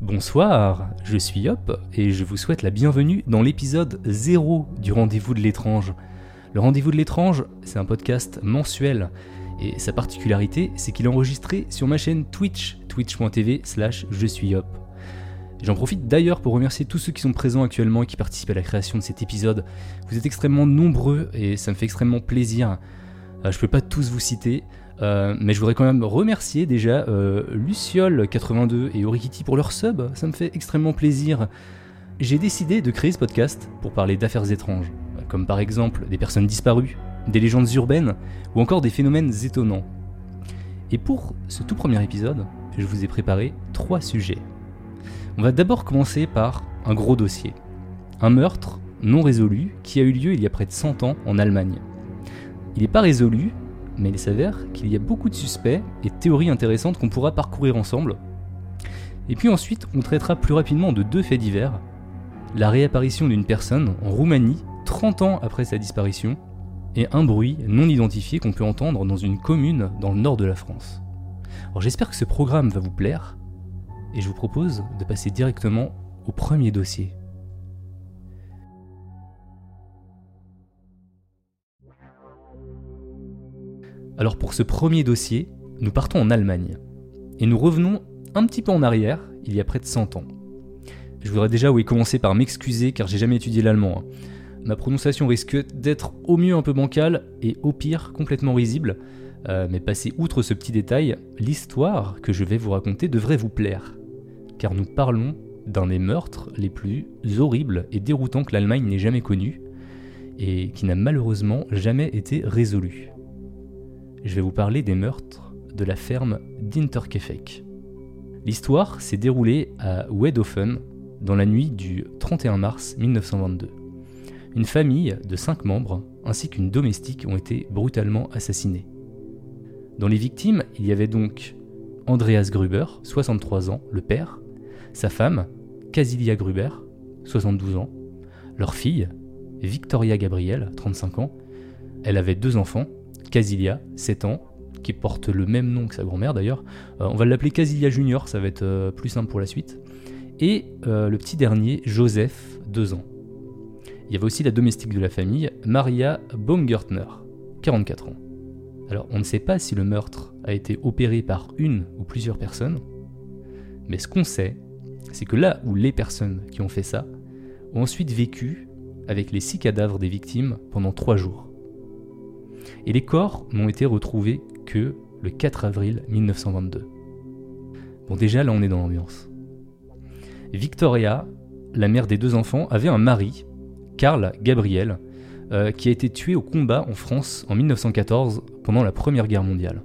Bonsoir, je suis Hop et je vous souhaite la bienvenue dans l'épisode 0 du Rendez-vous de l'étrange. Le Rendez-vous de l'étrange, c'est un podcast mensuel et sa particularité, c'est qu'il est enregistré sur ma chaîne Twitch, twitch.tv slash je suis Hop. J'en profite d'ailleurs pour remercier tous ceux qui sont présents actuellement et qui participent à la création de cet épisode. Vous êtes extrêmement nombreux et ça me fait extrêmement plaisir. Euh, je peux pas tous vous citer, euh, mais je voudrais quand même remercier déjà euh, Luciol82 et Orikiti pour leur sub, ça me fait extrêmement plaisir. J'ai décidé de créer ce podcast pour parler d'affaires étranges, comme par exemple des personnes disparues, des légendes urbaines ou encore des phénomènes étonnants. Et pour ce tout premier épisode, je vous ai préparé trois sujets. On va d'abord commencer par un gros dossier. Un meurtre non résolu qui a eu lieu il y a près de 100 ans en Allemagne. Il n'est pas résolu, mais il s'avère qu'il y a beaucoup de suspects et théories intéressantes qu'on pourra parcourir ensemble. Et puis ensuite, on traitera plus rapidement de deux faits divers. La réapparition d'une personne en Roumanie 30 ans après sa disparition, et un bruit non identifié qu'on peut entendre dans une commune dans le nord de la France. Alors j'espère que ce programme va vous plaire, et je vous propose de passer directement au premier dossier. Alors pour ce premier dossier, nous partons en Allemagne. Et nous revenons un petit peu en arrière, il y a près de 100 ans. Je voudrais déjà oui, commencer par m'excuser car j'ai jamais étudié l'allemand. hein. Ma prononciation risque d'être au mieux un peu bancale et au pire complètement risible. Euh, mais passez outre ce petit détail, l'histoire que je vais vous raconter devrait vous plaire. Car nous parlons d'un des meurtres les plus horribles et déroutants que l'Allemagne n'ait jamais connu et qui n'a malheureusement jamais été résolu je vais vous parler des meurtres de la ferme d'Interkefek. L'histoire s'est déroulée à Wedhofen dans la nuit du 31 mars 1922. Une famille de 5 membres ainsi qu'une domestique ont été brutalement assassinés. Dans les victimes, il y avait donc Andreas Gruber, 63 ans, le père, sa femme, Casilia Gruber, 72 ans, leur fille, Victoria Gabriel, 35 ans, elle avait deux enfants, Casilia, 7 ans, qui porte le même nom que sa grand-mère d'ailleurs. Euh, on va l'appeler Casilia Junior, ça va être euh, plus simple pour la suite. Et euh, le petit dernier, Joseph, 2 ans. Il y avait aussi la domestique de la famille, Maria Baumgartner, 44 ans. Alors on ne sait pas si le meurtre a été opéré par une ou plusieurs personnes, mais ce qu'on sait, c'est que là où les personnes qui ont fait ça ont ensuite vécu avec les six cadavres des victimes pendant trois jours et les corps n'ont été retrouvés que le 4 avril 1922. Bon déjà là on est dans l'ambiance. Victoria, la mère des deux enfants, avait un mari, Karl Gabriel, euh, qui a été tué au combat en France en 1914 pendant la Première Guerre mondiale.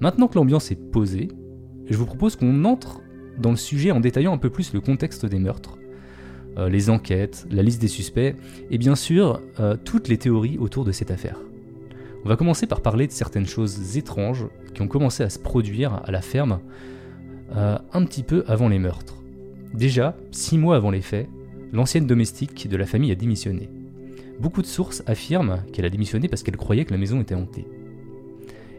Maintenant que l'ambiance est posée, je vous propose qu'on entre dans le sujet en détaillant un peu plus le contexte des meurtres, euh, les enquêtes, la liste des suspects, et bien sûr euh, toutes les théories autour de cette affaire. On va commencer par parler de certaines choses étranges qui ont commencé à se produire à la ferme euh, un petit peu avant les meurtres. Déjà, six mois avant les faits, l'ancienne domestique de la famille a démissionné. Beaucoup de sources affirment qu'elle a démissionné parce qu'elle croyait que la maison était hantée.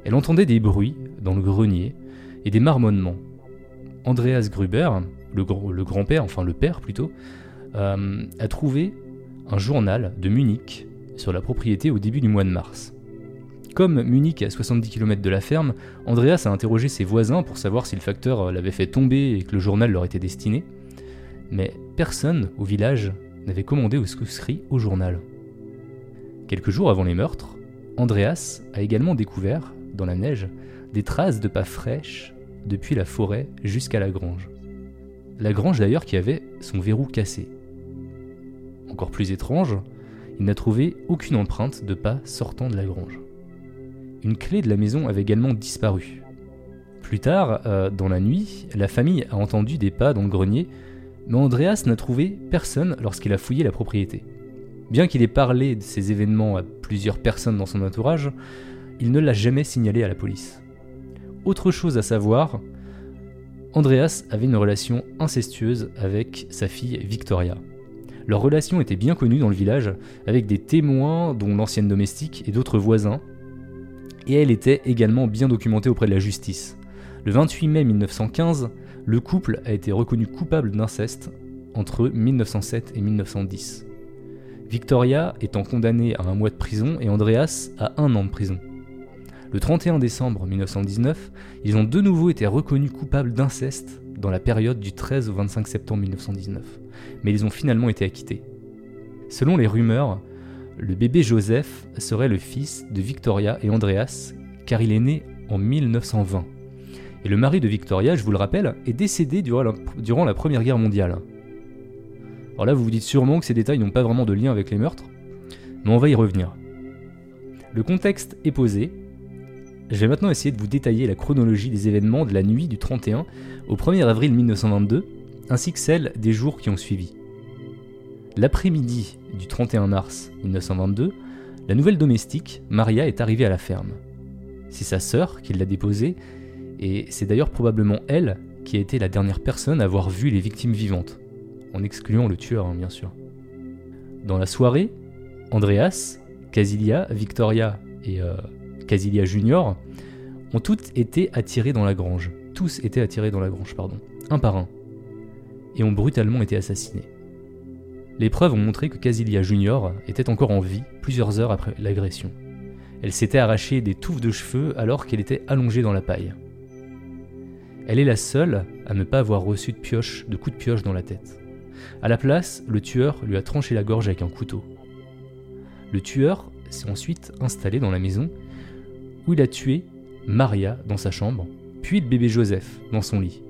Elle entendait des bruits dans le grenier et des marmonnements. Andreas Gruber, le, gr- le grand-père, enfin le père plutôt, euh, a trouvé un journal de Munich sur la propriété au début du mois de mars. Comme Munich est à 70 km de la ferme, Andreas a interrogé ses voisins pour savoir si le facteur l'avait fait tomber et que le journal leur était destiné. Mais personne au village n'avait commandé ou souscrit au journal. Quelques jours avant les meurtres, Andreas a également découvert, dans la neige, des traces de pas fraîches depuis la forêt jusqu'à la grange. La grange d'ailleurs qui avait son verrou cassé. encore plus étrange, il n'a trouvé aucune empreinte de pas sortant de la grange. Une clé de la maison avait également disparu. Plus tard, euh, dans la nuit, la famille a entendu des pas dans le grenier, mais Andreas n'a trouvé personne lorsqu'il a fouillé la propriété. Bien qu'il ait parlé de ces événements à plusieurs personnes dans son entourage, il ne l'a jamais signalé à la police. Autre chose à savoir, Andreas avait une relation incestueuse avec sa fille Victoria. Leur relation était bien connue dans le village, avec des témoins, dont l'ancienne domestique et d'autres voisins, et elle était également bien documentée auprès de la justice. Le 28 mai 1915, le couple a été reconnu coupable d'inceste entre 1907 et 1910. Victoria étant condamnée à un mois de prison et Andreas à un an de prison. Le 31 décembre 1919, ils ont de nouveau été reconnus coupables d'inceste dans la période du 13 au 25 septembre 1919, mais ils ont finalement été acquittés. Selon les rumeurs, le bébé Joseph serait le fils de Victoria et Andreas, car il est né en 1920. Et le mari de Victoria, je vous le rappelle, est décédé durant la, Première Guerre mondiale. Alors là, vous vous dites sûrement que ces détails n'ont pas vraiment de lien avec les meurtres, mais on va y revenir. Le contexte est posé. Je vais maintenant essayer de vous détailler la chronologie des événements de la nuit du 31 au 1er avril 1922, ainsi que celle des jours qui ont suivi. L'après-midi du 31 mars 1922, la nouvelle domestique, Maria, est arrivée à la ferme. C'est sa sœur qui l'a déposée, et c'est d'ailleurs probablement elle qui a été la dernière personne à avoir vu les victimes vivantes, en excluant le tueur, hein, bien sûr. Dans la soirée, Andreas, Casilia, Victoria et euh, Casilia Junior ont toutes été attirés dans la grange. Tous étaient attirés dans la grange, pardon, un par un, et ont brutalement été assassinés. Les preuves ont montré que Casilia Junior était encore en vie plusieurs heures après l'agression. Elle s'était arrachée des touffes de cheveux alors qu'elle était allongée dans la paille. Elle est la seule à ne pas avoir reçu de pioche, de coup de pioche dans la tête. À la place, le tueur lui a tranché la gorge avec un couteau. Le tueur s'est ensuite installé dans la maison où il a tué Maria dans sa chambre, puis le bébé Joseph dans son lit.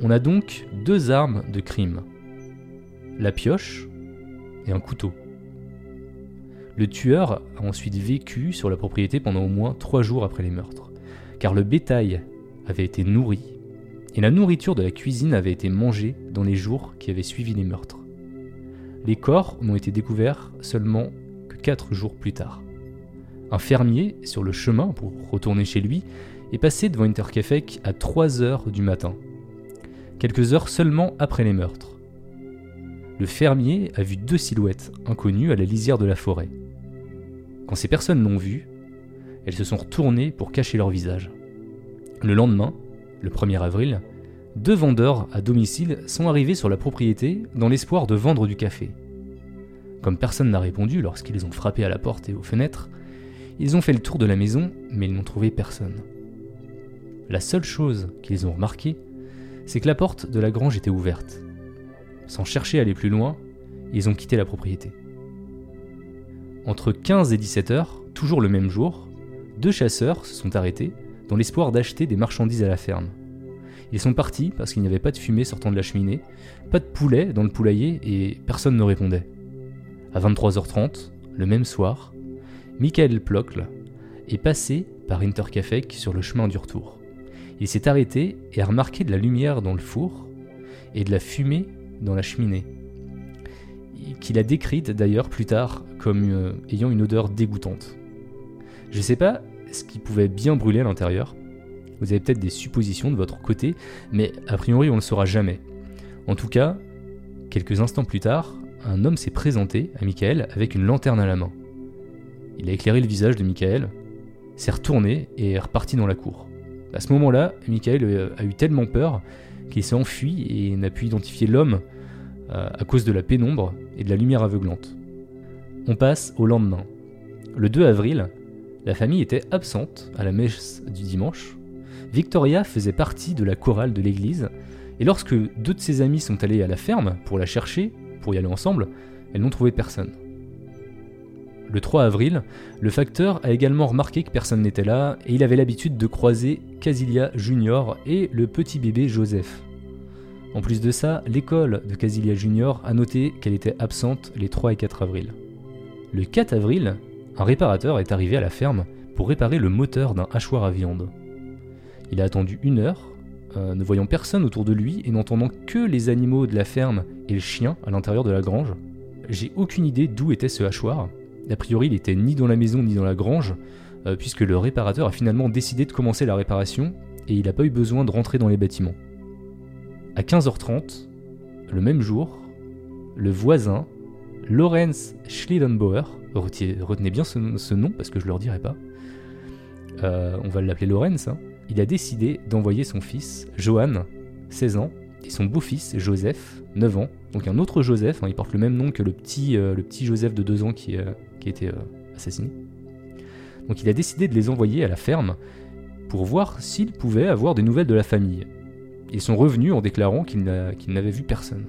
On a donc deux armes de crime la pioche un couteau. Le tueur a ensuite vécu sur la propriété pendant au moins trois jours après les meurtres, car le bétail avait été nourri et la nourriture de la cuisine avait été mangée dans les jours qui avaient suivi les meurtres. Les corps n'ont été découverts seulement que quatre jours plus tard. Un fermier, sur le chemin pour retourner chez lui, est passé devant Intercafé à 3 heures du matin, quelques heures seulement après les meurtres le fermier a vu deux silhouettes inconnues à la lisière de la forêt. Quand ces personnes l'ont vu, elles se sont retournées pour cacher leur visage. Le lendemain, le 1er avril, deux vendeurs à domicile sont arrivés sur la propriété dans l'espoir de vendre du café. Comme personne n'a répondu lorsqu'ils ont frappé à la porte et aux fenêtres, ils ont fait le tour de la maison, mais ils n'ont trouvé personne. La seule chose qu'ils ont remarqué, c'est que la porte de la grange était ouverte. Sans chercher à aller plus loin, ils ont quitté la propriété. Entre 15 et 17 heures, toujours le même jour, deux chasseurs se sont arrêtés dans l'espoir d'acheter des marchandises à la ferme. Ils sont partis parce qu'il n'y avait pas de fumée sortant de la cheminée, pas de poulet dans le poulailler et personne ne répondait. À 23h30, le même soir, Michael Plockle est passé par Intercafé sur le chemin du retour. Il s'est arrêté et a remarqué de la lumière dans le four et de la fumée dans la cheminée, qu'il a décrite d'ailleurs plus tard comme euh, ayant une odeur dégoûtante. Je ne sais pas ce qui pouvait bien brûler à l'intérieur. Vous avez peut-être des suppositions de votre côté, mais a priori on ne le saura jamais. En tout cas, quelques instants plus tard, un homme s'est présenté à Michael avec une lanterne à la main. Il a éclairé le visage de Michael, s'est retourné et est reparti dans la cour. À ce moment-là, Michael euh, a eu tellement peur qu'il s'est enfui et n'a pu identifier l'homme euh, à cause de la pénombre et de la lumière aveuglante. On passe au lendemain. Le 2 avril, la famille était absente à la messe du dimanche. Victoria faisait partie de la chorale de l'église, et lorsque deux de ses amis sont allés à la ferme pour la chercher, pour y aller ensemble, elles n'ont trouvé personne. Le 3 avril, le facteur a également remarqué que personne n'était là et il avait l'habitude de croiser Casilia Junior et le petit bébé Joseph. En plus de ça, l'école de Casilia Junior a noté qu'elle était absente les 3 et 4 avril. Le 4 avril, un réparateur est arrivé à la ferme pour réparer le moteur d'un hachoir à viande. Il a attendu une heure, euh, ne voyant personne autour de lui et n'entendant que les animaux de la ferme et le chien à l'intérieur de la grange. J'ai aucune idée d'où était ce hachoir. A priori, il était ni dans la maison ni dans la grange, euh, puisque le réparateur a finalement décidé de commencer la réparation et il n'a pas eu besoin de rentrer dans les bâtiments. À 15h30, le même jour, le voisin, Lorenz Schliedenbauer, retenez bien ce, nom parce que je ne leur dirai pas, euh, on va l'appeler Lorenz, hein, il a décidé d'envoyer son fils, Johan, 16 ans, et son beau-fils, Joseph, 9 ans, donc un autre Joseph, hein, il porte le même nom que le petit, euh, Joseph de 2 ans qui, euh, qui a été assassiné. Donc il a décidé de les envoyer à la ferme pour voir s'il pouvait avoir des nouvelles de la famille. Ils sont revenus en déclarant qu'ils n'avaient vu personne.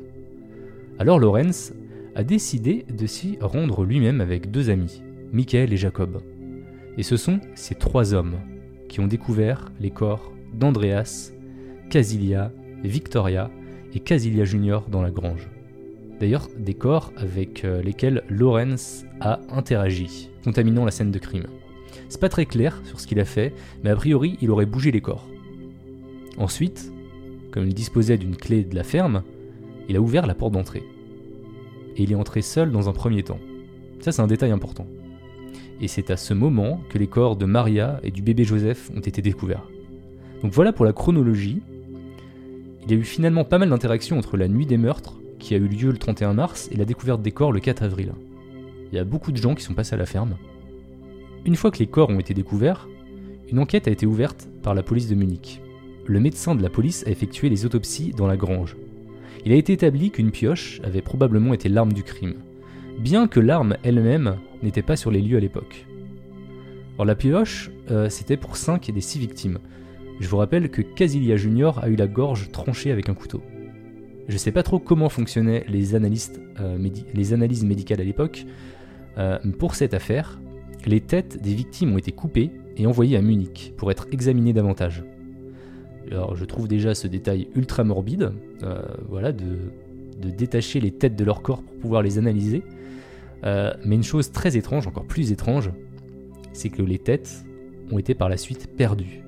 Alors Lorenz a décidé de s'y rendre lui-même avec deux amis, Michael et Jacob. Et ce sont ces trois hommes qui ont découvert les corps d'Andreas, Casilia, Victoria et Casilia Junior dans la grange. D'ailleurs, des corps avec euh, lesquels Lorenz a interagi, contaminant la scène de crime. C'est pas très clair sur ce qu'il a fait, mais a priori, il aurait bougé les corps. Ensuite, comme il disposait d'une clé de la ferme, il a ouvert la porte d'entrée. Et il est entré seul dans un premier temps. Ça, c'est un détail important. Et c'est à ce moment que les corps de Maria et du bébé Joseph ont été découverts. Donc voilà pour la chronologie. Il y a eu finalement pas mal d'interactions entre la nuit des meurtres, qui a eu lieu le 31 mars, et la découverte des corps le 4 avril. Il y a beaucoup de gens qui sont passés à la ferme. Une fois que les corps ont été découverts, une enquête a été ouverte par la police de Munich le médecin de la police a effectué les autopsies dans la grange. Il a été établi qu'une pioche avait probablement été l'arme du crime, bien que l'arme elle-même n'était pas sur les lieux à l'époque. Alors la pioche, euh, c'était pour 5 des 6 victimes. Je vous rappelle que Casilia Junior a eu la gorge tranchée avec un couteau. Je sais pas trop comment fonctionnaient les, euh, analyses médicales à l'époque, euh, pour cette affaire, les têtes des victimes ont été coupées et envoyées à Munich pour être examinées davantage. Alors je trouve déjà ce détail ultra morbide, euh, voilà, de, détacher les têtes de leur corps pour pouvoir les analyser. Mais une chose très étrange, encore plus étrange, c'est que les têtes ont été par la suite perdues.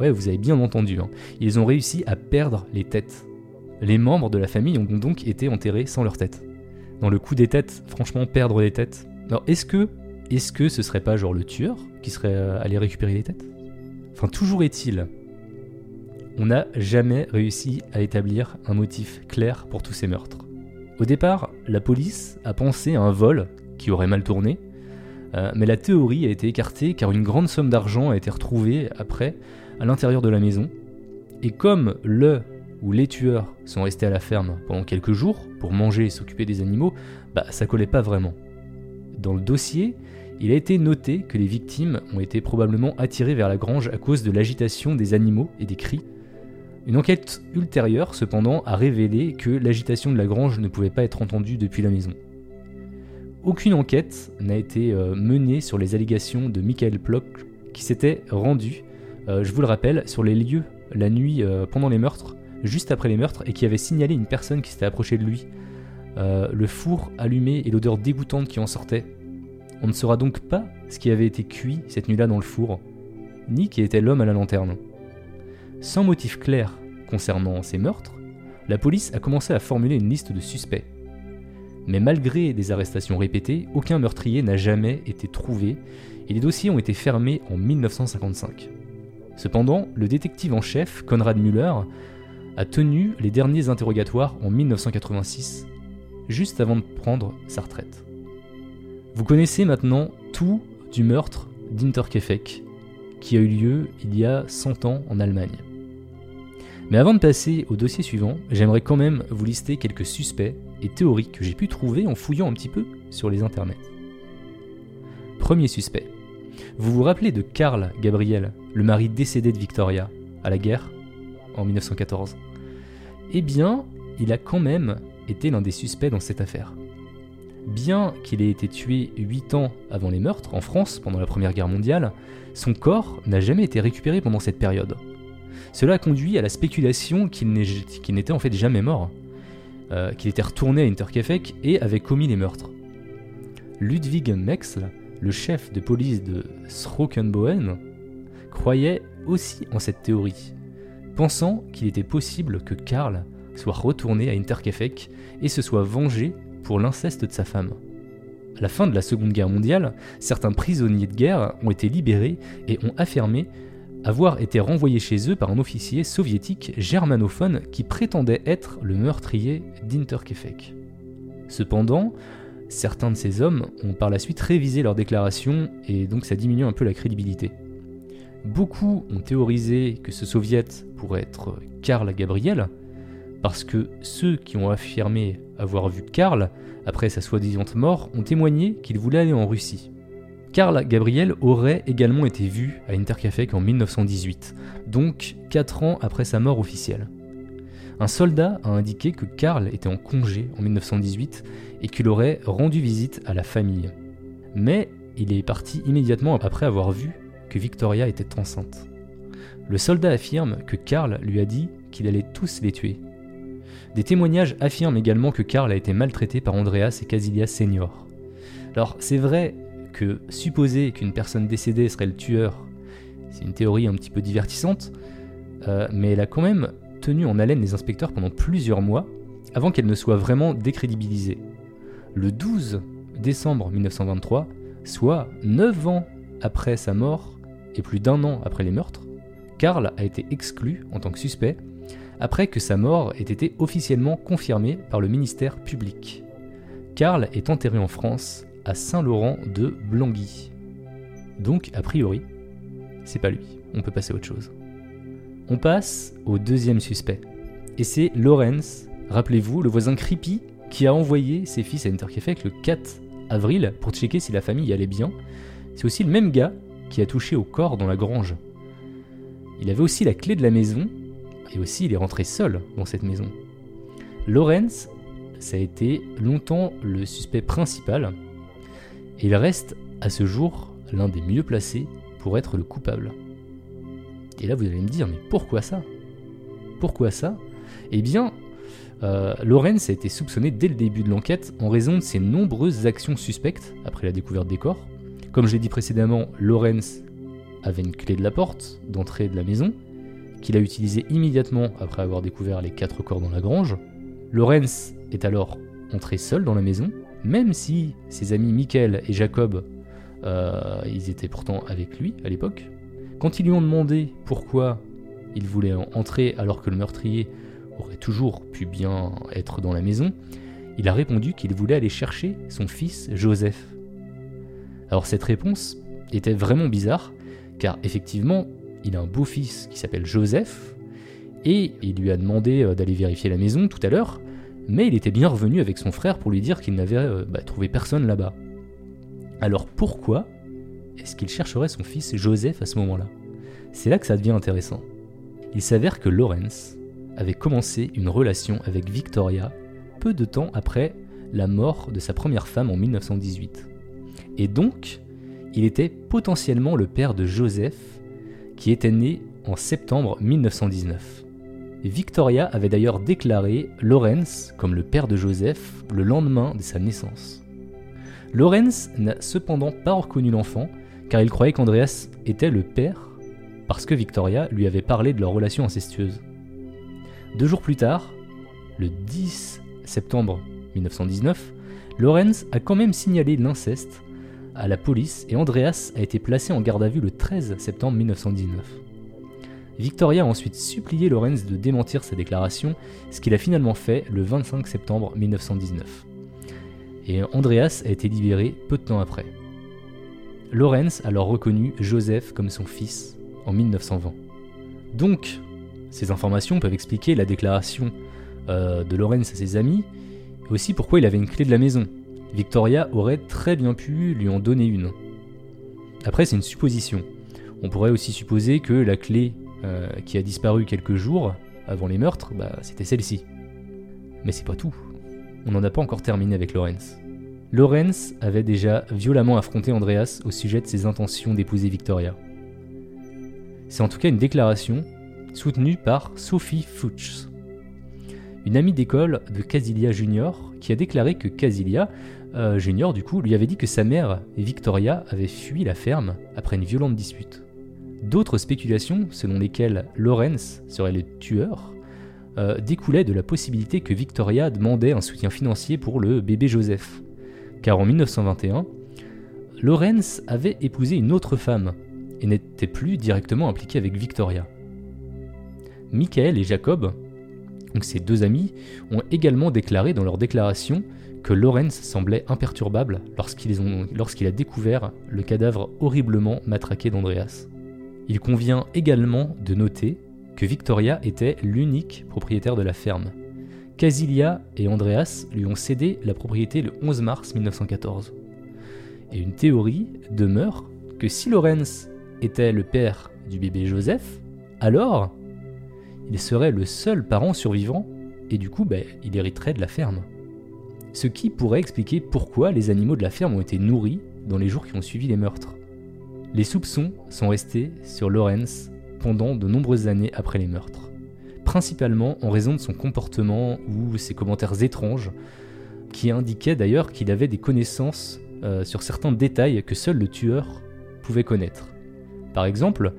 Ouais, vous avez bien entendu, hein. ils ont réussi à perdre les têtes. Les membres de la famille ont donc été enterrés sans leurs têtes. Dans le coup des têtes, franchement, perdre les têtes. Alors est-ce que, est-ce que ce serait pas genre le tueur qui serait euh, allé récupérer les têtes? Enfin, toujours est-il on n'a jamais réussi à établir un motif clair pour tous ces meurtres. Au départ, la police a pensé à un vol qui aurait mal tourné, euh, mais la théorie a été écartée car une grande somme d'argent a été retrouvée après à l'intérieur de la maison. Et comme le ou les tueurs sont restés à la ferme pendant quelques jours pour manger et s'occuper des animaux, bah ça collait pas vraiment. Dans le dossier, il a été noté que les victimes ont été probablement attirées vers la grange à cause de l'agitation des animaux et des cris, une enquête ultérieure, cependant, a révélé que l'agitation de la grange ne pouvait pas être entendue depuis la maison. Aucune enquête n'a été euh, menée sur les allégations de Michael Plock qui s'était rendu, euh, je vous le rappelle, sur les lieux la nuit euh, pendant les meurtres, juste après les meurtres, et qui avait signalé une personne qui s'était approchée de lui. le four allumé et l'odeur dégoûtante qui en sortait. On ne saura donc pas ce qui avait été cuit cette nuit-là dans le four, ni qui était l'homme à la lanterne. Sans motif clair concernant ces meurtres, la police a commencé à formuler une liste de suspects. Mais malgré des arrestations répétées, aucun meurtrier n'a jamais été trouvé et les dossiers ont été fermés en 1955. Cependant, le détective en chef, Conrad Müller, a tenu les derniers interrogatoires en 1986, juste avant de prendre sa retraite. Vous connaissez maintenant tout du meurtre d'Interkefek, qui a eu lieu il y a 100 ans en Allemagne. Mais avant de passer au dossier suivant, j'aimerais quand même vous lister quelques suspects et théories que j'ai pu trouver en fouillant un petit peu sur les internets. Premier suspect. Vous vous rappelez de Karl Gabriel, le mari décédé de Victoria, à la guerre, en 1914 Eh bien, il a quand même été l'un des suspects dans cette affaire. Bien qu'il ait été tué 8 ans avant les meurtres en France pendant la Première Guerre mondiale, son corps n'a jamais été récupéré pendant cette période. Cela a conduit à la spéculation qu'il n'était en fait jamais mort, euh, qu'il était retourné à Interkefek et avait commis les meurtres. Ludwig Mexl, le chef de police de Srokenboen, croyait aussi en cette théorie, pensant qu'il était possible que Karl soit retourné à Interkefek et se soit vengé pour l'inceste de sa femme. À la fin de la Seconde Guerre mondiale, certains prisonniers de guerre ont été libérés et ont affirmé avoir été renvoyés chez eux par un officier soviétique germanophone qui prétendait être le meurtrier d'Interkefek. Cependant, certains de ces hommes ont par la suite révisé leurs déclarations et donc ça diminue un peu la crédibilité. Beaucoup ont théorisé que ce soviet pourrait être Karl Gabriel, parce que ceux qui ont affirmé avoir vu Karl après sa soi-disant mort ont témoigné qu'il voulait aller en Russie. Karl Gabriel aurait également été vu à Intercafé en 1918, donc 4 ans après sa mort officielle. Un soldat a indiqué que Karl était en congé en 1918 et qu'il aurait rendu visite à la famille. Mais il est parti immédiatement après avoir vu que Victoria était enceinte. Le soldat affirme que Karl lui a dit qu'il allait tous les tuer des témoignages affirment également que Karl a été maltraité par Andreas et Casillas senior. Alors c'est vrai que supposer qu'une personne décédée serait le tueur, c'est une théorie un petit peu divertissante, euh, mais elle a quand même tenu en haleine les inspecteurs pendant plusieurs mois avant qu'elle ne soit vraiment décrédibilisée. Le 12 décembre 1923, soit 9 ans après sa mort et plus d'un an après les meurtres, Karl a été exclu en tant que suspect après que sa mort ait été officiellement confirmée par le ministère public. Karl est enterré en France, à Saint-Laurent de Blangy. Donc, a priori, c'est pas lui, on peut passer à autre chose. On passe au deuxième suspect, et c'est Lorenz, rappelez-vous, le voisin creepy qui a envoyé ses fils à Interkefek le 4 avril pour checker si la famille allait bien. C'est aussi le même gars qui a touché au corps dans la grange. Il avait aussi la clé de la maison et aussi il est rentré seul dans cette maison. Lorenz, ça a été longtemps le suspect principal, et il reste à ce jour l'un des mieux placés pour être le coupable. Et là vous allez me dire, mais pourquoi ça? Pourquoi ça? Eh bien, euh, Lorenz a été soupçonné dès le début de l'enquête en raison de ses nombreuses actions suspectes après la découverte des corps. Comme je l'ai dit précédemment, Lorenz avait une clé de la porte d'entrée de la maison, qu'il a utilisé immédiatement après avoir découvert les quatre corps dans la grange. Lorenz est alors entré seul dans la maison, même si ses amis Michael et Jacob, euh, ils étaient pourtant avec lui à l'époque. Quand ils lui ont demandé pourquoi il voulait entrer alors que le meurtrier aurait toujours pu bien être dans la maison, il a répondu qu'il voulait aller chercher son fils Joseph. Alors cette réponse était vraiment bizarre, car effectivement, il a un beau-fils qui s'appelle Joseph, et il lui a demandé euh, d'aller vérifier la maison tout à l'heure, mais il était bien revenu avec son frère pour lui dire qu'il n'avait euh, bah, trouvé personne là-bas. Alors pourquoi est-ce qu'il chercherait son fils Joseph à ce moment-là? C'est là que ça devient intéressant. Il s'avère que Lawrence avait commencé une relation avec Victoria peu de temps après la mort de sa première femme en 1918. Et donc, il était potentiellement le père de Joseph qui était né en septembre 1919. Victoria avait d'ailleurs déclaré Lorenz comme le père de Joseph le lendemain de sa naissance. Lorenz n'a cependant pas reconnu l'enfant car il croyait qu'Andreas était le père parce que Victoria lui avait parlé de leur relation incestueuse. Deux jours plus tard, le 10 septembre 1919, Lorenz a quand même signalé l'inceste à la police et Andreas a été placé en garde à vue le 13 septembre 1919. Victoria a ensuite supplié Lorenz de démentir sa déclaration, ce qu'il a finalement fait le 25 septembre 1919. Et Andreas a été libéré peu de temps après. Lorenz alors reconnu Joseph comme son fils en 1920. Donc, ces informations peuvent expliquer la déclaration euh, de Lorenz à ses amis, et aussi pourquoi il avait une clé de la maison, Victoria aurait très bien pu lui en donner une. Après, c'est une supposition. On pourrait aussi supposer que la clé euh, qui a disparu quelques jours avant les meurtres, bah, c'était celle-ci. Mais c'est pas tout. On n'en a pas encore terminé avec Lorenz. Lorenz avait déjà violemment affronté Andreas au sujet de ses intentions d'épouser Victoria. C'est en tout cas une déclaration soutenue par Sophie Fuchs, une amie d'école de Casilia Junior, qui a déclaré que Casilia euh, Junior, du coup, lui avait dit que sa mère, Victoria, avait fui la ferme après une violente dispute. D'autres spéculations, selon lesquelles Lawrence serait le tueur, euh, découlaient de la possibilité que Victoria demandait un soutien financier pour le bébé Joseph. Car en 1921, Lawrence avait épousé une autre femme et n'était plus directement impliqué avec Victoria. Michael et Jacob, donc ces deux amis, ont également déclaré dans leur déclaration que Lawrence semblait imperturbable lorsqu'il a découvert le cadavre horriblement matraqué d'Andreas. Il convient également de noter que Victoria était l'unique propriétaire de la ferme. Casilia et Andreas lui ont cédé la propriété le 11 mars 1914. Et une théorie demeure que si Lawrence était le père du bébé Joseph, alors il serait le seul parent survivant et du coup ben, il hériterait de la ferme. Ce qui pourrait expliquer pourquoi les animaux de la ferme ont été nourris dans les jours qui ont suivi les meurtres. Les soupçons sont restés sur Lawrence pendant de nombreuses années après les meurtres, principalement en raison de son comportement ou ses commentaires étranges, qui indiquaient d'ailleurs qu'il avait des connaissances euh, sur certains détails que seul le tueur pouvait connaître. Par exemple,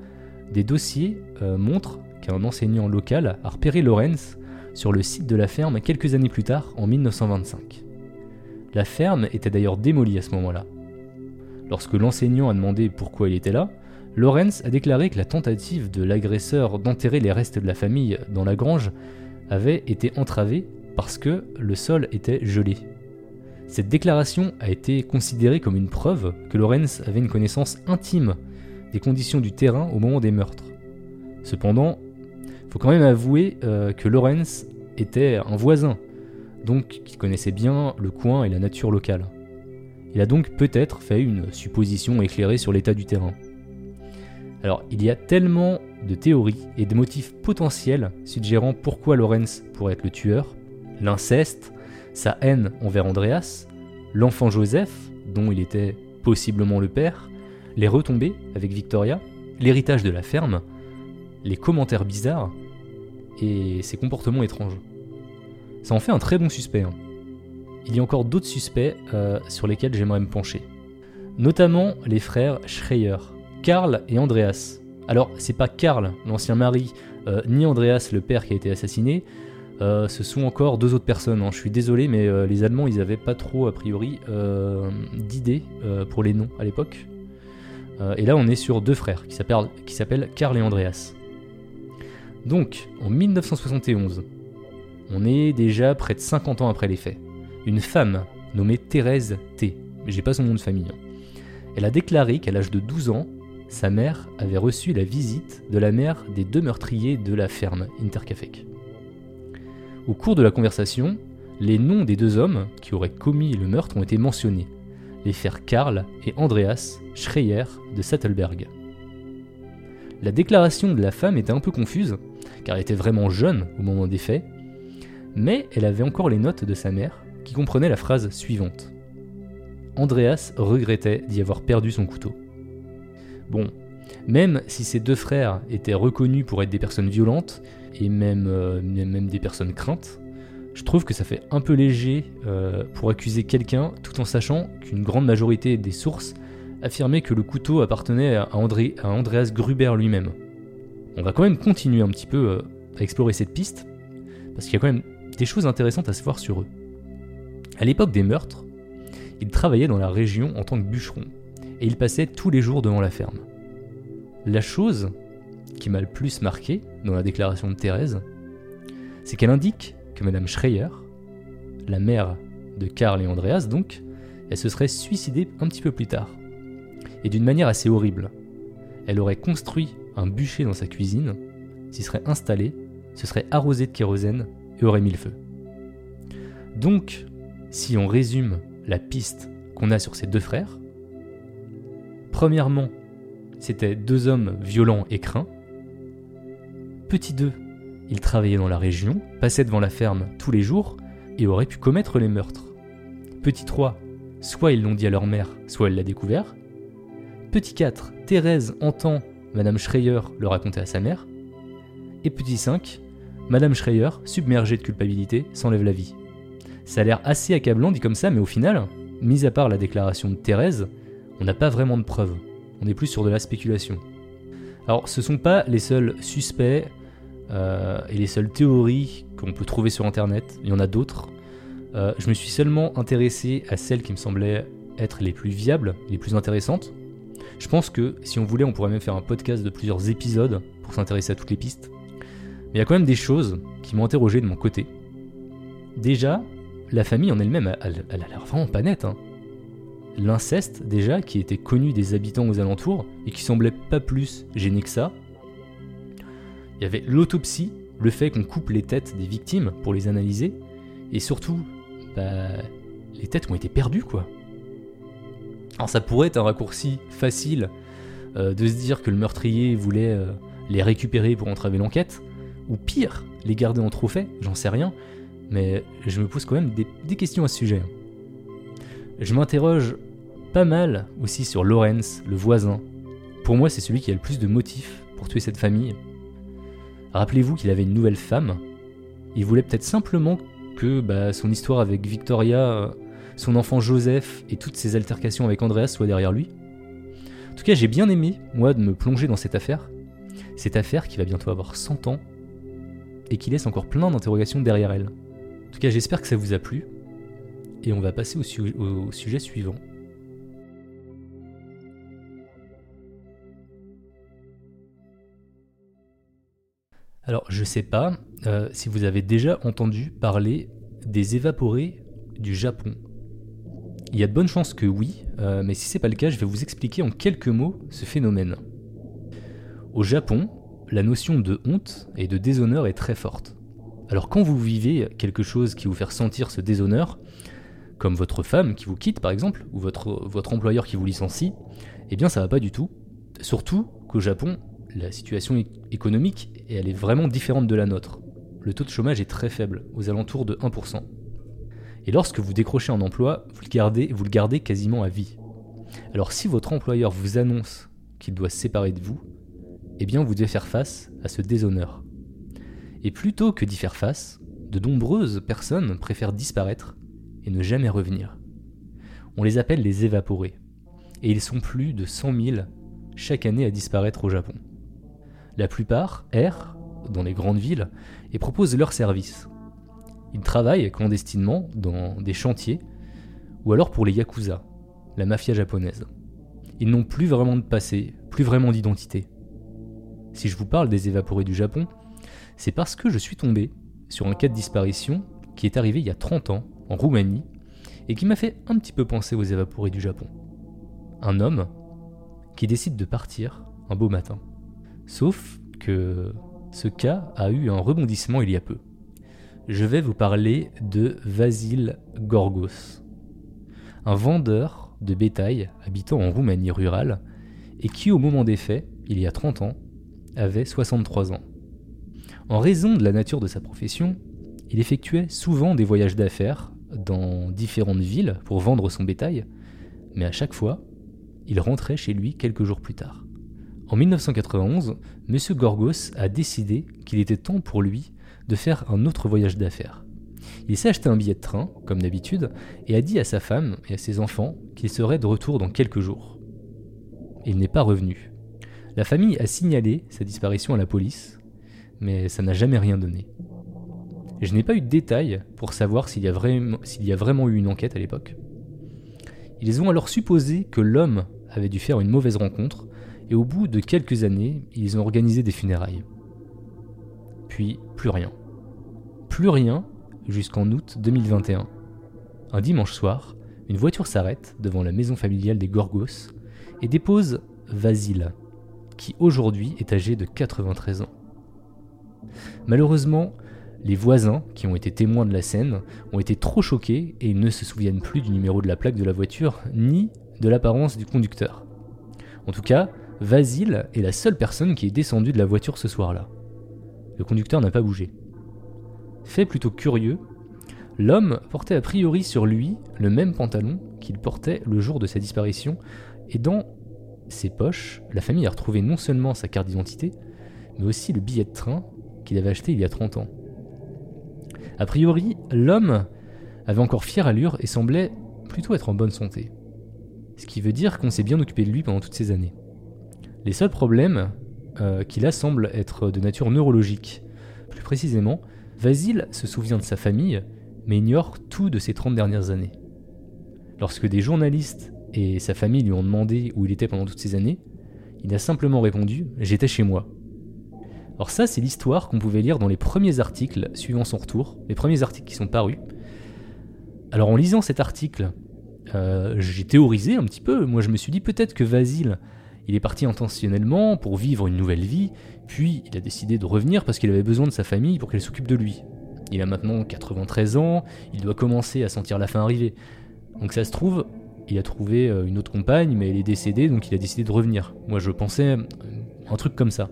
des dossiers euh, montrent qu'un enseignant local a repéré Lawrence sur le site de la ferme quelques années plus tard, en 1925. La ferme était d'ailleurs démolie à ce moment-là. Lorsque l'enseignant a demandé pourquoi il était là, Lawrence a déclaré que la tentative de l'agresseur d'enterrer les restes de la famille dans la grange avait été entravée parce que le sol était gelé. Cette déclaration a été considérée comme une preuve que Lawrence avait une connaissance intime des conditions du terrain au moment des meurtres. Cependant, faut quand même avouer euh, que Lawrence était un voisin, donc qui connaissait bien le coin et la nature locale. Il a donc peut-être fait une supposition éclairée sur l'état du terrain. Alors, il y a tellement de théories et de motifs potentiels suggérant pourquoi Lorenz pourrait être le tueur. L'inceste, sa haine envers Andreas, l'enfant Joseph, dont il était possiblement le père, les retombées avec Victoria, l'héritage de la ferme, les commentaires bizarres et ses comportements étranges. Ça en fait un très bon suspect. Hein il y a encore d'autres suspects euh, sur lesquels j'aimerais me pencher. Notamment les frères Schreier, Karl et Andreas. Alors, c'est pas Karl, l'ancien mari, euh, ni Andreas, le père qui a été assassiné. Euh, ce sont encore deux autres personnes. Hein. Je suis désolé, mais les Allemands, ils avaient pas trop, a priori, d'idées pour les noms à l'époque. et là, on est sur deux frères qui s'appellent Karl et Andreas. Donc, en 1971, on est déjà près de 50 ans après les faits une femme nommée Thérèse T. J'ai pas son nom de famille. Hein. Elle a déclaré qu'à l'âge de 12 ans, sa mère avait reçu la visite de la mère des deux meurtriers de la ferme Intercafec. Au cours de la conversation, les noms des deux hommes qui auraient commis le meurtre ont été mentionnés, les frères Karl et Andreas Schreier de Sattelberg. La déclaration de la femme était un peu confuse, car elle était vraiment jeune au moment des faits, mais elle avait encore les notes de sa mère, qui comprenait la phrase suivante. Andreas regrettait d'y avoir perdu son couteau. Bon, même si ces deux frères étaient reconnus pour être des personnes violentes, et même, euh, des personnes craintes, je trouve que ça fait un peu léger euh, pour accuser quelqu'un tout en sachant qu'une grande majorité des sources affirmaient que le couteau appartenait à Andreas Gruber lui-même. On va quand même continuer un petit peu euh, à explorer cette piste, parce qu'il y a quand même des choses intéressantes à se voir sur eux. À l'époque des meurtres, il travaillait dans la région en tant que bûcheron, et il passait tous les jours devant la ferme. La chose qui m'a le plus marqué dans la déclaration de Thérèse, c'est qu'elle indique que Madame Schreier, la mère de Karl et Andreas donc, elle se serait suicidée un petit peu plus tard. Et d'une manière assez horrible. Elle aurait construit un bûcher dans sa cuisine, s'y serait installée, se serait arrosée de kérosène aurait mis le feu. Donc, si on résume la piste qu'on a sur ces deux frères, premièrement, c'était deux hommes violents et craints. Petit 2, ils travaillaient dans la région, passaient devant la ferme tous les jours et auraient pu commettre les meurtres. Petit 3, soit ils l'ont dit à leur mère, soit elle l'a découvert. Petit 4, Thérèse entend Madame Schreier le raconter à sa mère. Et petit 5, Madame Schreier, submergée de culpabilité, s'enlève la vie. Ça a l'air assez accablant dit comme ça, mais au final, mis à part la déclaration de Thérèse, on n'a pas vraiment de preuves. On est plus sur de la spéculation. Alors, ce sont pas les seuls suspects euh, et les seules théories qu'on peut trouver sur Internet. Il y en a d'autres. Euh, je me suis seulement intéressé à celles qui me semblaient être les plus viables, les plus intéressantes. Je pense que si on voulait, on pourrait même faire un podcast de plusieurs épisodes pour s'intéresser à toutes les pistes. Mais il y a quand même des choses qui m'ont interrogé de mon côté. Déjà, la famille en elle-même, elle, a l'air vraiment pas nette. Hein. L'inceste, déjà, qui était connu des habitants aux alentours et qui semblait pas plus gêné que ça. Il y avait l'autopsie, le fait qu'on coupe les têtes des victimes pour les analyser, et surtout, bah, les têtes ont été perdues, quoi. Alors ça pourrait être un raccourci facile euh, de se dire que le meurtrier voulait euh, les récupérer pour entraver l'enquête, ou pire, les garder en trophée, j'en sais rien, mais je me pose quand même des, questions à ce sujet. Je m'interroge pas mal aussi sur Lorenz, le voisin. Pour moi, c'est celui qui a le plus de motifs pour tuer cette famille. Rappelez-vous qu'il avait une nouvelle femme. Il voulait peut-être simplement que bah, son histoire avec Victoria, son enfant Joseph et toutes ses altercations avec Andreas soient derrière lui. En tout cas, j'ai bien aimé, moi, de me plonger dans cette affaire. Cette affaire qui va bientôt avoir 100 ans et qui laisse encore plein d'interrogations derrière elle. En tout cas, j'espère que ça vous a plu. Et on va passer au, sujet suivant. Alors, je sais pas euh, si vous avez déjà entendu parler des évaporés du Japon. Il y a de bonnes chances que oui, euh, mais si c'est pas le cas, je vais vous expliquer en quelques mots ce phénomène. Au Japon, la notion de honte et de déshonneur est très forte. Alors quand vous vivez quelque chose qui vous fait ressentir ce déshonneur, comme votre femme qui vous quitte par exemple, ou votre, votre employeur qui vous licencie, eh bien ça va pas du tout. Surtout qu'au Japon, la situation économique, elle est vraiment différente de la nôtre. Le taux de chômage est très faible, aux alentours de 1%. Et lorsque vous décrochez un emploi, vous le gardez, vous le gardez quasiment à vie. Alors si votre employeur vous annonce qu'il doit se séparer de vous, eh bien vous devez faire face à ce déshonneur. Et plutôt que d'y faire face, de nombreuses personnes préfèrent disparaître et ne jamais revenir. On les appelle les évaporés. Et ils sont plus de 100 000 chaque année à disparaître au Japon. La plupart errent dans les grandes villes et proposent leurs services. Ils travaillent clandestinement dans des chantiers ou alors pour les yakuza, la mafia japonaise. Ils n'ont plus vraiment de passé, plus vraiment d'identité. Si je vous parle des évaporés du Japon, c'est parce que je suis tombé sur un cas de disparition qui est arrivé il y a 30 ans en Roumanie et qui m'a fait un petit peu penser aux évaporés du Japon. Un homme qui décide de partir un beau matin. Sauf que ce cas a eu un rebondissement il y a peu. Je vais vous parler de Vasil Gorgos, un vendeur de bétail habitant en Roumanie rurale et qui au moment des faits, il y a 30 ans, avait 63 ans. En raison de la nature de sa profession, il effectuait souvent des voyages d'affaires dans différentes villes pour vendre son bétail, mais à chaque fois, il rentrait chez lui quelques jours plus tard. En 1991, M. Gorgos a décidé qu'il était temps pour lui de faire un autre voyage d'affaires. Il s'est acheté un billet de train, comme d'habitude, et a dit à sa femme et à ses enfants qu'il serait de retour dans quelques jours. Il n'est pas revenu. La famille a signalé sa disparition à la police, mais ça n'a jamais rien donné. Je n'ai pas eu de détails pour savoir s'il y, a vraiment eu une enquête à l'époque. Ils ont alors supposé que l'homme avait dû faire une mauvaise rencontre, et au bout de quelques années, ils ont organisé des funérailles. Puis plus rien. Plus rien jusqu'en août 2021. Un dimanche soir, une voiture s'arrête devant la maison familiale des Gorgos et dépose Vasile, qui aujourd'hui est âgé de 93 ans. Malheureusement, les voisins, qui ont été témoins de la scène, ont été trop choqués et ne se souviennent plus du numéro de la plaque de la voiture, ni de l'apparence du conducteur. En tout cas, Vasile est la seule personne qui est descendue de la voiture ce soir-là. Le conducteur n'a pas bougé. Fait plutôt curieux, l'homme portait a priori sur lui le même pantalon qu'il portait le jour de sa disparition, et dans ses poches, la famille a retrouvé non seulement sa carte d'identité, mais aussi le billet de train qu'il avait acheté il y a 30 ans. A priori, l'homme avait encore fière allure et semblait plutôt être en bonne santé. Ce qui veut dire qu'on s'est bien occupé de lui pendant toutes ces années. Les seuls problèmes euh, qu'il a semblent être de nature neurologique. Plus précisément, Vasile se souvient de sa famille, mais ignore tout de ses 30 dernières années. Lorsque des journalistes et sa famille lui ont demandé où il était pendant toutes ces années, il a simplement répondu J'étais chez moi. Alors ça, c'est l'histoire qu'on pouvait lire dans les premiers articles suivant son retour, les premiers articles qui sont parus. Alors en lisant cet article, euh, j'ai théorisé un petit peu. Moi, je me suis dit peut-être que Vasile, il est parti intentionnellement pour vivre une nouvelle vie, puis il a décidé de revenir parce qu'il avait besoin de sa famille pour qu'elle s'occupe de lui. Il a maintenant 93 ans, il doit commencer à sentir la fin arriver. Donc ça se trouve, il a trouvé euh, une autre compagne, mais elle est décédée, donc il a décidé de revenir. Moi, je pensais un truc comme ça.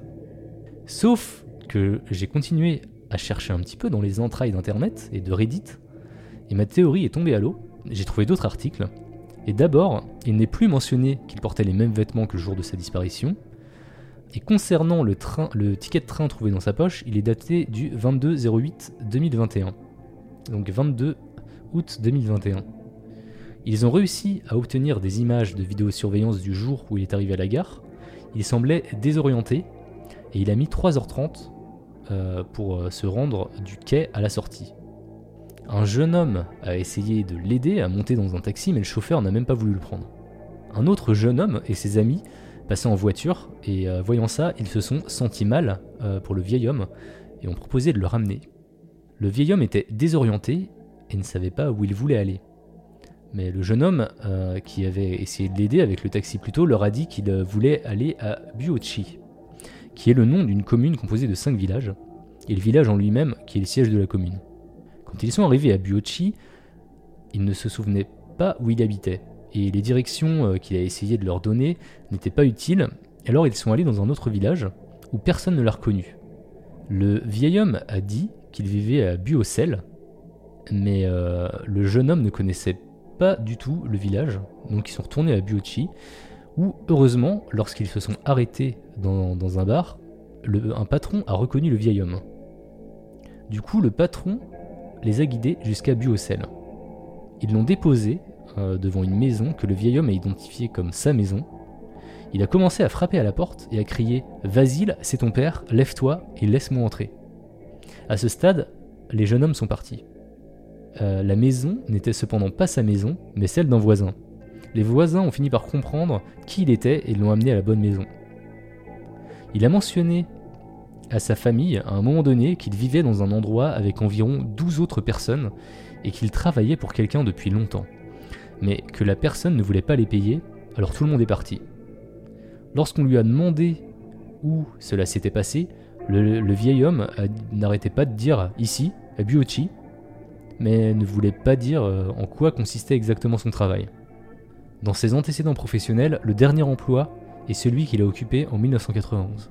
Sauf que j'ai continué à chercher un petit peu dans les entrailles d'Internet et de Reddit, et ma théorie est tombée à l'eau. J'ai trouvé d'autres articles, et d'abord, il n'est plus mentionné qu'il portait les mêmes vêtements que le jour de sa disparition. Et concernant le, le ticket de train trouvé dans sa poche, il est daté du 22 08 2021. Donc 22 août 2021. Ils ont réussi à obtenir des images de vidéosurveillance du jour où il est arrivé à la gare. Il semblait désorienté et il a mis 3h30 euh, pour euh, se rendre du quai à la sortie. Un jeune homme a essayé de l'aider à monter dans un taxi mais le chauffeur n'a même pas voulu le prendre. Un autre jeune homme et ses amis passaient en voiture et euh, voyant ça, ils se sont sentis mal pour le vieil homme et ont proposé de le ramener. Le vieil homme était désorienté et ne savait pas où il voulait aller. Mais le jeune homme euh, qui avait essayé de l'aider avec le taxi plus tôt leur a dit qu'il voulait aller à Buochi, qui est le nom d'une commune composée de 5 villages, et le village en lui-même qui est le siège de la commune. Quand ils sont arrivés à Buochi, ils ne se souvenaient pas où il habitait, et les directions euh, qu'il a essayé de leur donner n'étaient pas utiles, alors ils sont allés dans un autre village où personne ne l'a reconnu. Le vieil homme a dit qu'il vivait à Buocel, mais euh, le jeune homme ne connaissait pas du tout le village, donc ils sont retournés à Buochi, où heureusement, lorsqu'ils se sont arrêtés dans, un bar, un patron a reconnu le vieil homme. Du coup, le patron les a guidés jusqu'à Buocel. Ils l'ont déposé euh, devant une maison que le vieil homme a identifiée comme sa maison. Il a commencé à frapper à la porte et à crier Vasile, c'est ton père, lève-toi et laisse-moi entrer. À ce stade, les jeunes hommes sont partis. Euh, la maison n'était cependant pas sa maison, mais celle d'un voisin. Les voisins ont fini par comprendre qui il était et l'ont amené à la bonne maison. Il a mentionné à sa famille à un moment donné qu'il vivait dans un endroit avec environ 12 autres personnes et qu'il travaillait pour quelqu'un depuis longtemps, mais que la personne ne voulait pas les payer, alors tout le monde est parti. Lorsqu'on lui a demandé où cela s'était passé, le, vieil homme n'arrêtait pas de dire ici, à Buochi, mais ne voulait pas dire euh, en quoi consistait exactement son travail. Dans ses antécédents professionnels, le dernier emploi est celui qu'il a occupé en 1991.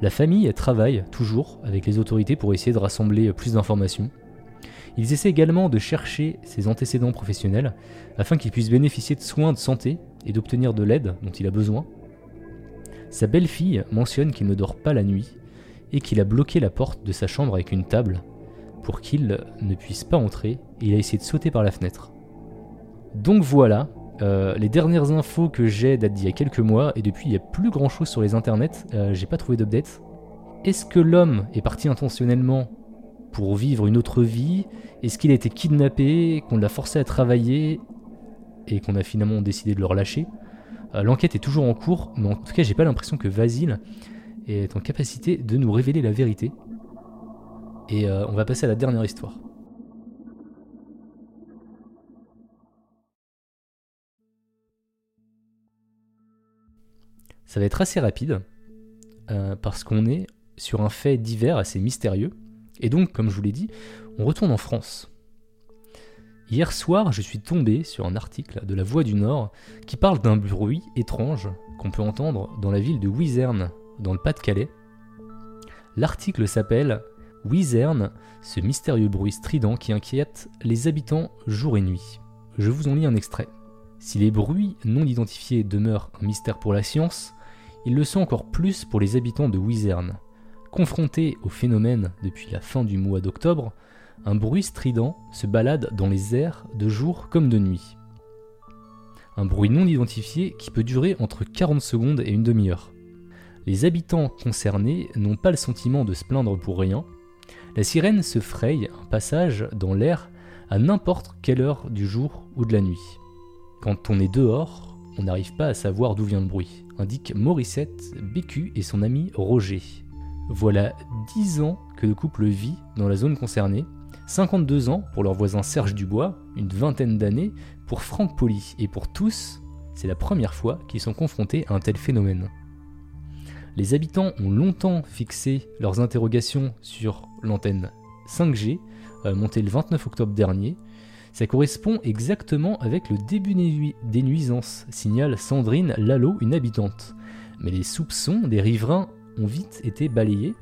La famille travaille toujours avec les autorités pour essayer de rassembler plus d'informations. Ils essaient également de chercher ses antécédents professionnels afin qu'il puisse bénéficier de soins de santé et d'obtenir de l'aide dont il a besoin. Sa belle-fille mentionne qu'il ne dort pas la nuit et qu'il a bloqué la porte de sa chambre avec une table pour qu'il ne puisse pas entrer il a essayé de sauter par la fenêtre. Donc voilà, euh, les dernières infos que j'ai datent d'il y a quelques mois et depuis il n'y a plus grand chose sur les internets, euh, j'ai pas trouvé d'update. Est-ce que l'homme est parti intentionnellement pour vivre une autre vie? Est-ce qu'il a été kidnappé, qu'on l'a forcé à travailler et qu'on a finalement décidé de le relâcher? Euh, L'enquête est toujours en cours, mais en tout cas j'ai pas l'impression que Vasile est en capacité de nous révéler la vérité. Et euh, on va passer à la dernière histoire. Ça va être assez rapide, euh, parce qu'on est sur un fait divers assez mystérieux. Et donc, comme je vous l'ai dit, on retourne en France. Hier soir, je suis tombé sur un article de La Voix du Nord qui parle d'un bruit étrange qu'on peut entendre dans la ville de Wizerne, dans le Pas-de-Calais. L'article s'appelle Wizerne, ce mystérieux bruit strident qui inquiète les habitants jour et nuit. Je vous en lis un extrait. Si les bruits non identifiés demeurent un mystère pour la science, ils le sont encore plus pour les habitants de Wizerne, Confronté au phénomène depuis la fin du mois d'octobre, un bruit strident se balade dans les airs de jour comme de nuit. Un bruit non identifié qui peut durer entre 40 secondes et une demi-heure. Les habitants concernés n'ont pas le sentiment de se plaindre pour rien. La sirène se fraye un passage dans l'air à n'importe quelle heure du jour ou de la nuit. Quand on est dehors, on n'arrive pas à savoir d'où vient le bruit, indique Morissette, Bécu et son ami Roger. Voilà 10 ans que le couple vit dans la zone concernée, 52 ans pour leur voisin Serge Dubois, une vingtaine d'années pour Franck Poli, et pour tous, c'est la première fois qu'ils sont confrontés à un tel phénomène. Les habitants ont longtemps fixé leurs interrogations sur l'antenne 5G, euh, montée le 29 octobre dernier. Ça correspond exactement avec le début des nuisances, signale Sandrine Lalo, une habitante. Mais les soupçons des riverains ont vite été balayés.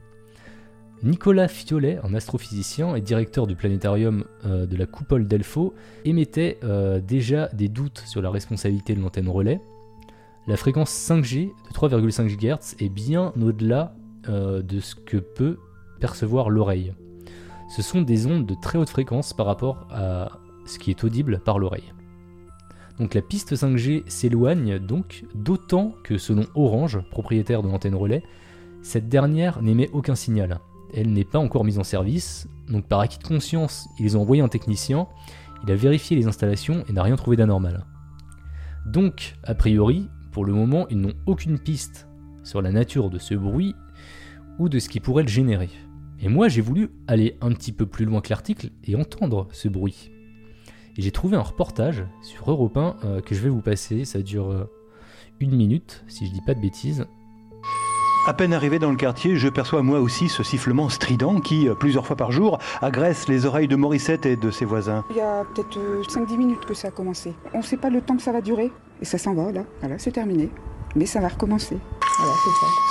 Nicolas Fiolet, un astrophysicien et directeur du planétarium euh, de la coupole d'Elfo, émettait euh, déjà des doutes sur la responsabilité de l'antenne relais. La fréquence 5G de 3,5 GHz est bien au-delà euh, de ce que peut percevoir l'oreille. Ce sont des ondes de très haute fréquence par rapport à ce qui est audible par l'oreille. Donc la piste 5G s'éloigne donc d'autant que selon Orange, propriétaire de l'antenne relais, cette dernière n'émet aucun signal. Elle n'est pas encore mise en service, donc par acquis de conscience, ils ont envoyé un technicien, il a vérifié les installations et n'a rien trouvé d'anormal. Donc, a priori, pour le moment, ils n'ont aucune piste sur la nature de ce bruit ou de ce qui pourrait le générer. Et moi, j'ai voulu aller un petit peu plus loin que l'article et entendre ce bruit. Et j'ai trouvé un reportage sur Europe 1 euh, que je vais vous passer, ça dure euh, une minute, si je dis pas de bêtises, à peine arrivé dans le quartier, je perçois moi aussi ce sifflement strident qui, euh, plusieurs fois par jour, agresse les oreilles de Morissette et de ses voisins. Il y a peut-être 5-10 minutes que ça a commencé. On ne sait pas le temps que ça va durer. Et ça s'en va, là. Voilà, c'est terminé. Mais ça va recommencer.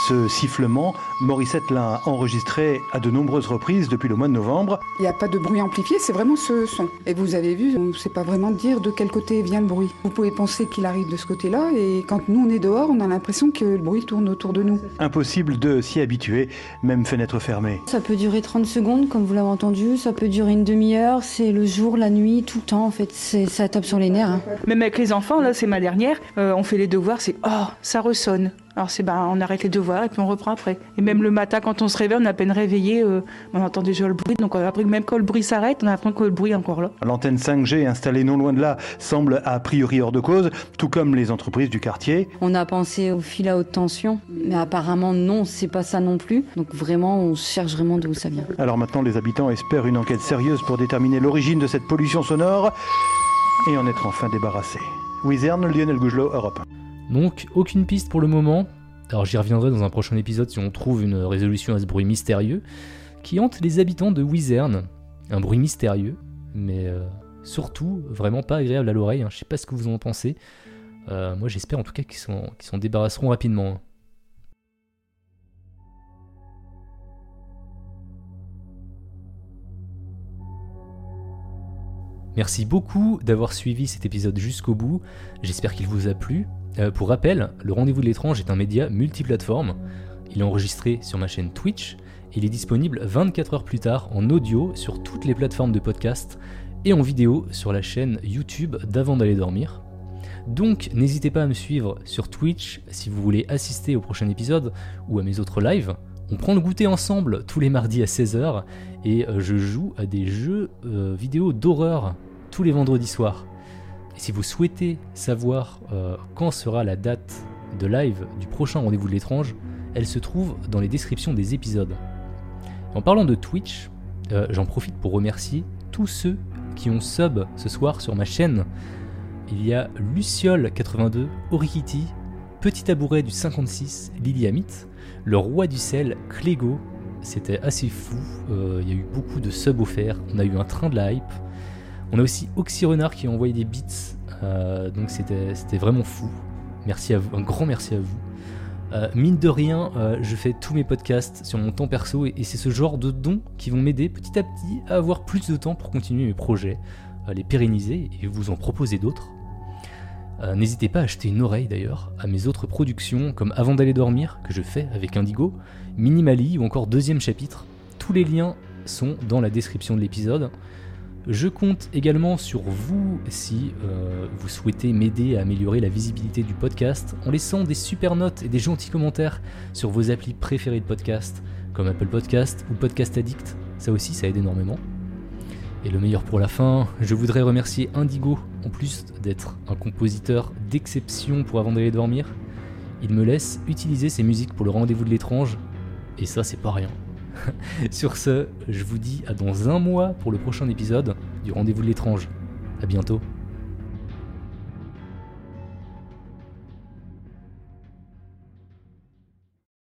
Ce sifflement, Morissette l'a enregistré à de nombreuses reprises depuis le mois de novembre. Il n'y a pas de bruit amplifié, c'est vraiment ce son. Et vous avez vu, on ne sait pas vraiment dire de quel côté vient le bruit. Vous pouvez penser qu'il arrive de ce côté-là, et quand nous on est dehors, on a l'impression que le bruit tourne autour de nous. Impossible de s'y habituer, même fenêtre fermée. Ça peut durer 30 secondes, comme vous l'avez entendu, ça peut durer une demi-heure, c'est le jour, la nuit, tout le temps en fait, ça tape sur les nerfs. Hein. Même avec les enfants, là c'est ma dernière, euh, on fait les devoirs, c'est oh, ça ressonne. Alors c'est ben, on arrête les devoirs et puis on reprend après. Et même le matin quand on se réveille, on a à peine réveillé, euh, on entend déjà le bruit. Donc après, même quand le bruit s'arrête, on apprend que le bruit est encore là. L'antenne 5G installée non loin de là semble a priori hors de cause, tout comme les entreprises du quartier. On a pensé au fil à haute tension, mais apparemment non, c'est pas ça non plus. Donc vraiment, on cherche vraiment d'où ça vient. Alors maintenant, les habitants espèrent une enquête sérieuse pour déterminer l'origine de cette pollution sonore et en être enfin débarrassés. Wizerne, Lionel Gougelot, Europe. Donc aucune piste pour le moment. Alors j'y reviendrai dans un prochain épisode si on trouve une résolution à ce bruit mystérieux qui hante les habitants de Wizerne. Un bruit mystérieux, mais euh, surtout vraiment pas agréable à l'oreille. Hein. Je sais pas ce que vous en pensez. Euh, moi j'espère en tout cas qu'ils s'en débarrasseront rapidement. Merci beaucoup d'avoir suivi cet épisode jusqu'au bout, j'espère qu'il vous a plu. Euh, pour rappel, le Rendez-vous de l'étrange est un média multiplateforme. Il est enregistré sur ma chaîne Twitch il est disponible 24 heures plus tard en audio sur toutes les plateformes de podcast et en vidéo sur la chaîne YouTube d'avant d'aller dormir. Donc n'hésitez pas à me suivre sur Twitch si vous voulez assister au prochain épisode ou à mes autres lives. On prend le goûter ensemble tous les mardis à 16h et euh, je joue à des jeux euh, vidéo d'horreur tous les vendredis soirs. Si vous souhaitez savoir euh, quand sera la date de live du prochain rendez-vous de l'étrange, elle se trouve dans les descriptions des épisodes. En parlant de Twitch, euh, j'en profite pour remercier tous ceux qui ont sub ce soir sur ma chaîne. Il y a Luciole82, Orikiti, Petit Tabouret du 56, Lily Amit, le roi du sel, Clégo. C'était assez fou, euh, il y a eu beaucoup de subs offerts, on a eu un train de la hype, on a aussi Oxy Renard qui a envoyé des beats, euh, donc c'était vraiment fou. Merci à vous, un grand merci à vous. Euh, mine de rien, euh, je fais tous mes podcasts sur mon temps perso et, c'est ce genre de dons qui vont m'aider petit à petit à avoir plus de temps pour continuer mes projets, à les pérenniser et vous en proposer d'autres. Euh, N'hésitez pas à acheter une oreille d'ailleurs à mes autres productions comme Avant d'aller dormir, que je fais avec Indigo, Minimali ou encore deuxième chapitre. Tous les liens sont dans la description de l'épisode. Je compte également sur vous si euh, vous souhaitez m'aider à améliorer la visibilité du podcast en laissant des super notes et des gentils commentaires sur vos applis préférées de podcast, comme Apple Podcast ou Podcast Addict. Ça aussi, ça aide énormément. Et le meilleur pour la fin, je voudrais remercier Indigo, en plus d'être un compositeur d'exception pour avant d'aller dormir. Il me laisse utiliser ses musiques pour le rendez-vous de l'étrange, et ça c'est pas rien. Sur ce, je vous dis à dans un mois pour le prochain épisode du rendez-vous de l'étrange. A bientôt.